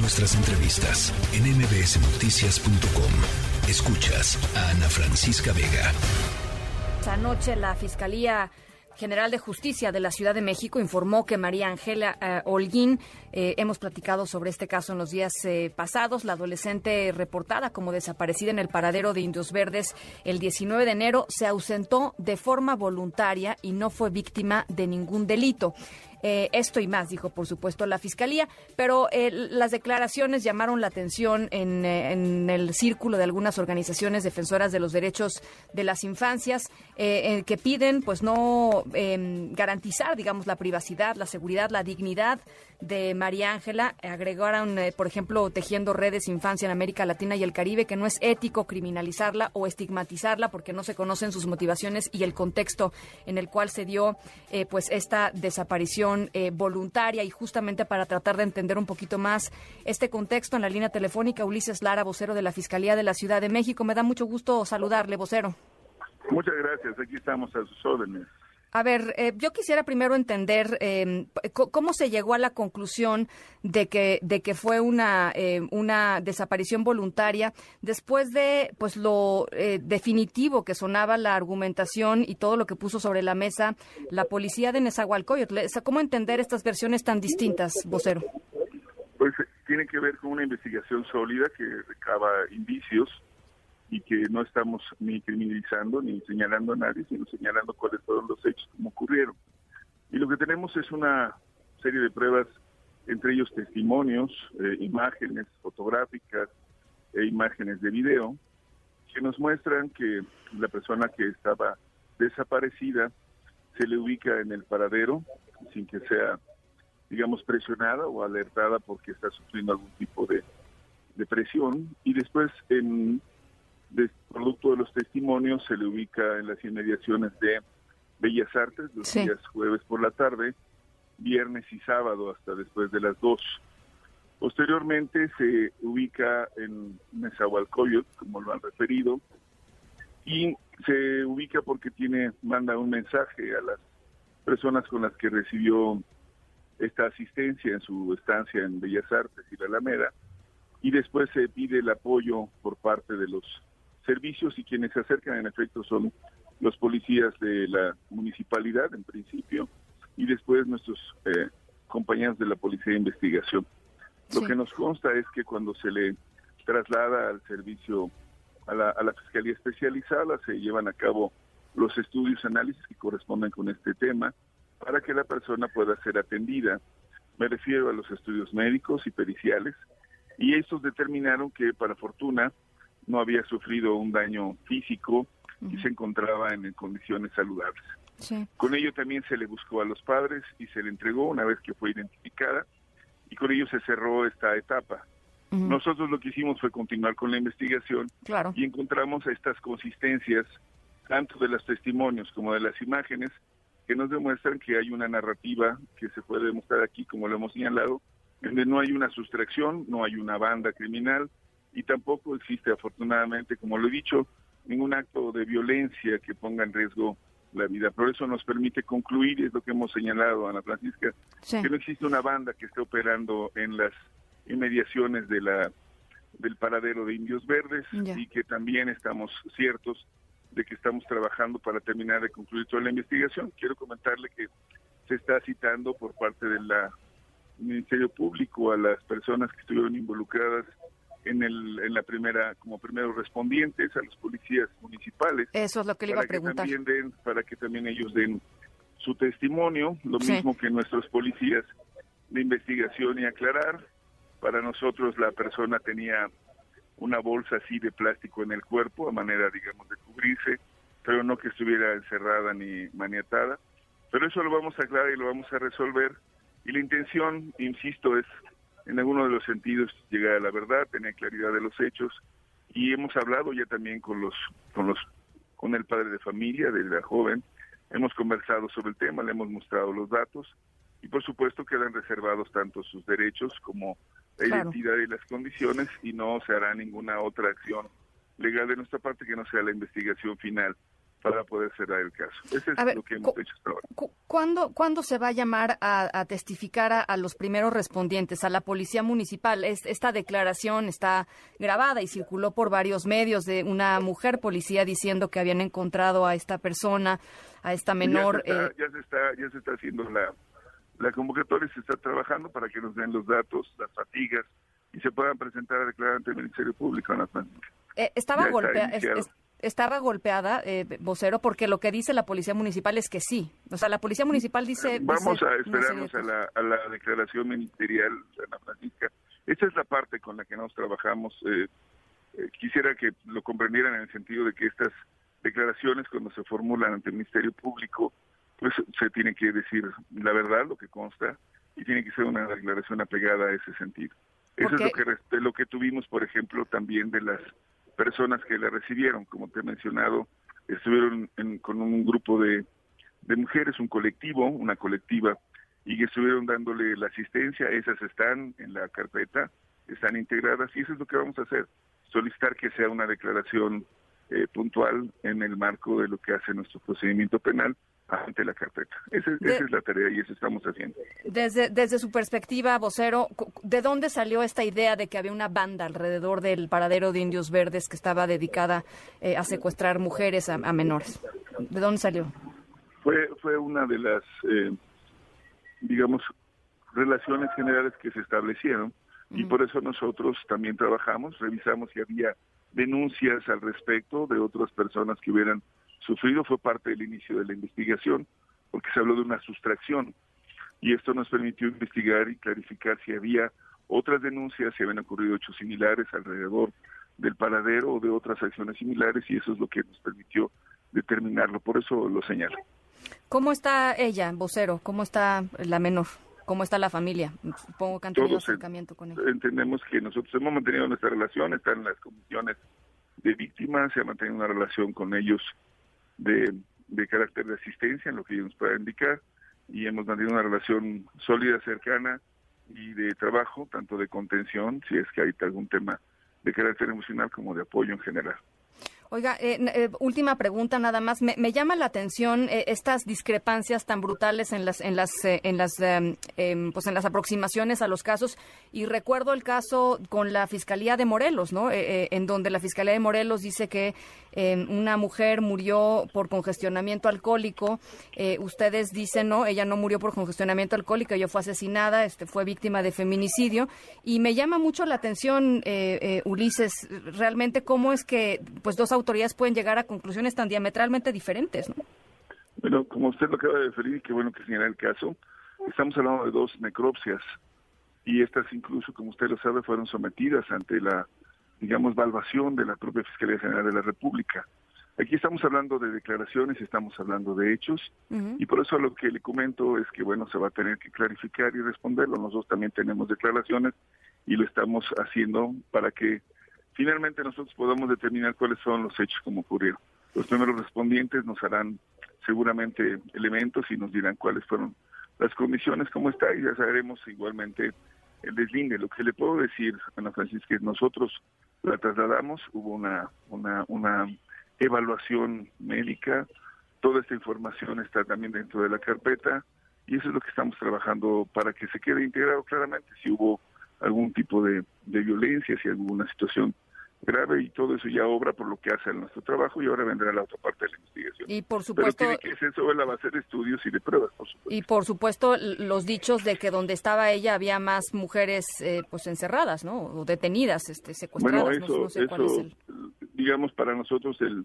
Nuestras entrevistas en mbsnoticias.com. Escuchas a Ana Francisca Vega. Esta noche la Fiscalía General de Justicia de la Ciudad de México informó que María Ángela eh, Holguín, eh, hemos platicado sobre este caso en los días eh, pasados, la adolescente reportada como desaparecida en el paradero de Indios Verdes el 19 de enero, se ausentó de forma voluntaria y no fue víctima de ningún delito. Eh, esto y más, dijo por supuesto la Fiscalía, pero eh, las declaraciones llamaron la atención en, eh, en, el círculo de algunas organizaciones defensoras de los derechos de las infancias que piden pues no em, garantizar, digamos, la privacidad, la seguridad, la dignidad de María Ángela. Agregaron, por ejemplo, tejiendo redes infancia en América Latina y el Caribe, que no es ético criminalizarla o estigmatizarla porque no se conocen sus motivaciones y el contexto en el cual se dio pues esta desaparición eh, voluntaria y justamente para tratar de entender un poquito más este contexto en la línea telefónica, Ulises Lara, vocero de la Fiscalía de la Ciudad de México. Me da mucho gusto saludarle, vocero. Muchas gracias, aquí estamos a sus órdenes. A ver, eh, yo quisiera primero entender eh, cómo se llegó a la conclusión de que de que fue una eh, una desaparición voluntaria después de pues lo eh, definitivo que sonaba la argumentación y todo lo que puso sobre la mesa la policía de Nezahualcóyotl. ¿Cómo entender estas versiones tan distintas, vocero? Pues tiene que ver con una investigación sólida que recaba indicios y que no estamos ni criminalizando ni señalando a nadie, sino señalando cuáles fueron los hechos como ocurrieron. Y lo que tenemos es una serie de pruebas, entre ellos testimonios, eh, imágenes fotográficas e imágenes de video, que nos muestran que la persona que estaba desaparecida se le ubica en el paradero sin que sea, digamos, presionada o alertada porque está sufriendo algún tipo de, de presión y después en de, producto de los testimonios se le ubica en las inmediaciones de Bellas Artes los días jueves por la tarde, viernes y sábado hasta después de las dos. Posteriormente se ubica en Nezahualcóyotl, como lo han referido, y se ubica porque tiene manda un mensaje a las personas con las que recibió esta asistencia en su estancia en Bellas Artes y la Alameda, y después se pide el apoyo por parte de los servicios y quienes se acercan en efecto son los policías de la municipalidad en principio y después nuestros eh, compañeros de la policía de investigación. Lo que nos consta es que cuando se le traslada al servicio a la, a la fiscalía especializada se llevan a cabo los estudios análisis que corresponden con este tema para que la persona pueda ser atendida. Me refiero a los estudios médicos y periciales y estos determinaron que para fortuna no había sufrido un daño físico y se encontraba en condiciones saludables. Con ello también se le buscó a los padres y se le entregó una vez que fue identificada y con ello se cerró esta etapa. Nosotros lo que hicimos fue continuar con la investigación y encontramos estas consistencias tanto de los testimonios como de las imágenes que nos demuestran que hay una narrativa que se puede demostrar aquí, como lo hemos señalado, donde no hay una sustracción, no hay una banda criminal, y tampoco existe afortunadamente, como lo he dicho, ningún acto de violencia que ponga en riesgo la vida. Por eso nos permite concluir, es lo que hemos señalado, Ana Francisca, que no existe una banda que esté operando en las inmediaciones de la del paradero de Indios Verdes y que también estamos ciertos de que estamos trabajando para terminar de concluir toda la investigación. Quiero comentarle que se está citando por parte del Ministerio Público a las personas que estuvieron involucradas en, el, en la primera, como primeros respondientes, a los policías municipales. Eso es lo que le iba a preguntar. Que también para que también ellos den su testimonio, lo mismo que nuestros policías de investigación y aclarar. Para nosotros la persona tenía una bolsa así de plástico en el cuerpo, a manera, digamos, de cubrirse, pero no que estuviera encerrada ni maniatada. Pero eso lo vamos a aclarar y lo vamos a resolver. Y la intención, insisto, es en alguno de los sentidos llegar a la verdad, tener claridad de los hechos. Y hemos hablado ya también con los con los con el padre de familia de la joven, hemos conversado sobre el tema, le hemos mostrado los datos. Y por supuesto quedan reservados tanto sus derechos como la identidad y las condiciones y no se hará ninguna otra acción legal de nuestra parte que no sea la investigación final para poder cerrar el caso. Ese es lo que hemos hecho hasta ahora. ¿cuándo, ¿Cuándo se va a llamar a, testificar a, los primeros respondientes, a la Policía Municipal? esta declaración está grabada y circuló por varios medios de una mujer policía diciendo que habían encontrado a esta persona, a esta menor. Ya se está, ya se está, haciendo la, la convocatoria, se está trabajando para que nos den los datos, las fatigas y se puedan presentar a declarar ante el Ministerio Público en la eh, estaba golpeada estaba golpeada, eh, vocero, porque lo que dice la policía municipal es que sí. O sea, la policía municipal dice... Vamos a esperarnos a la, a la, declaración ministerial, Ana Francisca. Esa es la parte con la que nos trabajamos. Eh, eh, quisiera que lo comprendieran en el sentido de que estas declaraciones, cuando se formulan ante el Ministerio Público, pues se tiene que decir la verdad, lo que consta, y tiene que ser una declaración apegada a ese sentido. Eso es lo que, lo que tuvimos, por ejemplo, también de las personas que la recibieron, como te he mencionado, estuvieron con un grupo de, mujeres, un colectivo, una colectiva, y que estuvieron dándole la asistencia, esas están en la carpeta, están integradas, y eso es lo que vamos a hacer, solicitar que sea una declaración eh, puntual en el marco de lo que hace nuestro procedimiento penal ante la carpeta. Esa, es la tarea y eso estamos haciendo. Desde, desde su perspectiva, vocero, ¿de dónde salió esta idea de que había una banda alrededor del paradero de indios verdes que estaba dedicada eh, a secuestrar mujeres a, menores? ¿De dónde salió? Fue, fue una de las, eh, digamos, relaciones generales que se establecieron y por eso nosotros también trabajamos, revisamos si había denuncias al respecto de otras personas que hubieran sufrido fue parte del inicio de la investigación, porque se habló de una sustracción. Y esto nos permitió investigar y clarificar si había otras denuncias, si habían ocurrido hechos similares alrededor del paradero o de otras acciones similares, y eso es lo que nos permitió determinarlo. Por eso lo señalo. ¿Cómo está ella, vocero? ¿Cómo está la menor? ¿Cómo está la familia? Supongo que han tenido acercamiento con ella. Entendemos que nosotros hemos mantenido nuestra relación, están en las comisiones de víctimas, se ha mantenido una relación con ellos de, de carácter de asistencia en lo que ellos nos puedan indicar y hemos mantenido una relación sólida, cercana y de trabajo, tanto de contención, si es que hay algún tema de carácter emocional, como de apoyo en general. Oiga, eh, eh, última pregunta nada más. Me, llama la atención eh, estas discrepancias tan brutales en las en las en las em, em, pues en las aproximaciones a los casos y recuerdo el caso con la fiscalía de Morelos, ¿no? en donde la fiscalía de Morelos dice que em, una mujer murió por congestionamiento alcohólico. ustedes dicen no, ella no murió por congestionamiento alcohólico, ella fue asesinada, este fue víctima de feminicidio y me llama mucho la atención, Ulises, realmente cómo es que pues dos autoridades pueden llegar a conclusiones tan diametralmente diferentes, ¿no? Bueno, como usted lo acaba de referir, qué bueno que señala el caso, estamos hablando de dos necropsias y estas incluso, como usted lo sabe, fueron sometidas ante la, digamos, evaluación de la propia Fiscalía General de la República. Aquí estamos hablando de declaraciones, estamos hablando de hechos, y por eso lo que le comento es que, bueno, se va a tener que clarificar y responderlo. Nosotros también tenemos declaraciones y lo estamos haciendo para que finalmente nosotros podamos determinar cuáles son los hechos como ocurrieron. Los primeros respondientes nos harán seguramente elementos y nos dirán cuáles fueron las condiciones, cómo está, y ya sabremos igualmente el deslinde. Lo que le puedo decir, Ana Francisca, es que nosotros la trasladamos, hubo una, una, una evaluación médica, toda esta información está también dentro de la carpeta, y eso es lo que estamos trabajando para que se quede integrado claramente si hubo algún tipo de violencia, si alguna situación grave y todo eso ya obra por lo que hace nuestro trabajo y ahora vendrá la otra parte de la investigación. Y por supuesto... Pero tiene que ser sobre la base de estudios y de pruebas, por supuesto. Y por supuesto los dichos de que donde estaba ella había más mujeres eh, pues encerradas, ¿no? O detenidas, este, secuestradas. Bueno, eso, eso digamos, para nosotros, el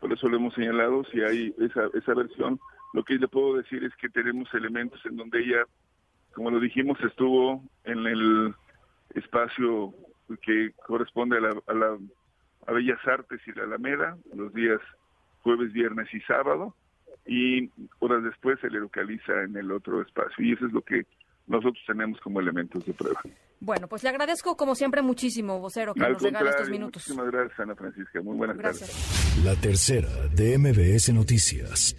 por eso lo hemos señalado, si hay esa, esa versión, lo que le puedo decir es que tenemos elementos en donde ella, como lo dijimos, estuvo en el espacio que corresponde a, la, a, la, a Bellas Artes y la Alameda, los días jueves, viernes y sábado, y horas después se le localiza en el otro espacio. Y eso es lo que nosotros tenemos como elementos de prueba. Bueno, pues le agradezco como siempre muchísimo, vocero, que nos regale estos minutos. Muchísimas gracias, Ana Francisca. Muy buenas gracias. tardes. La tercera de MBS Noticias.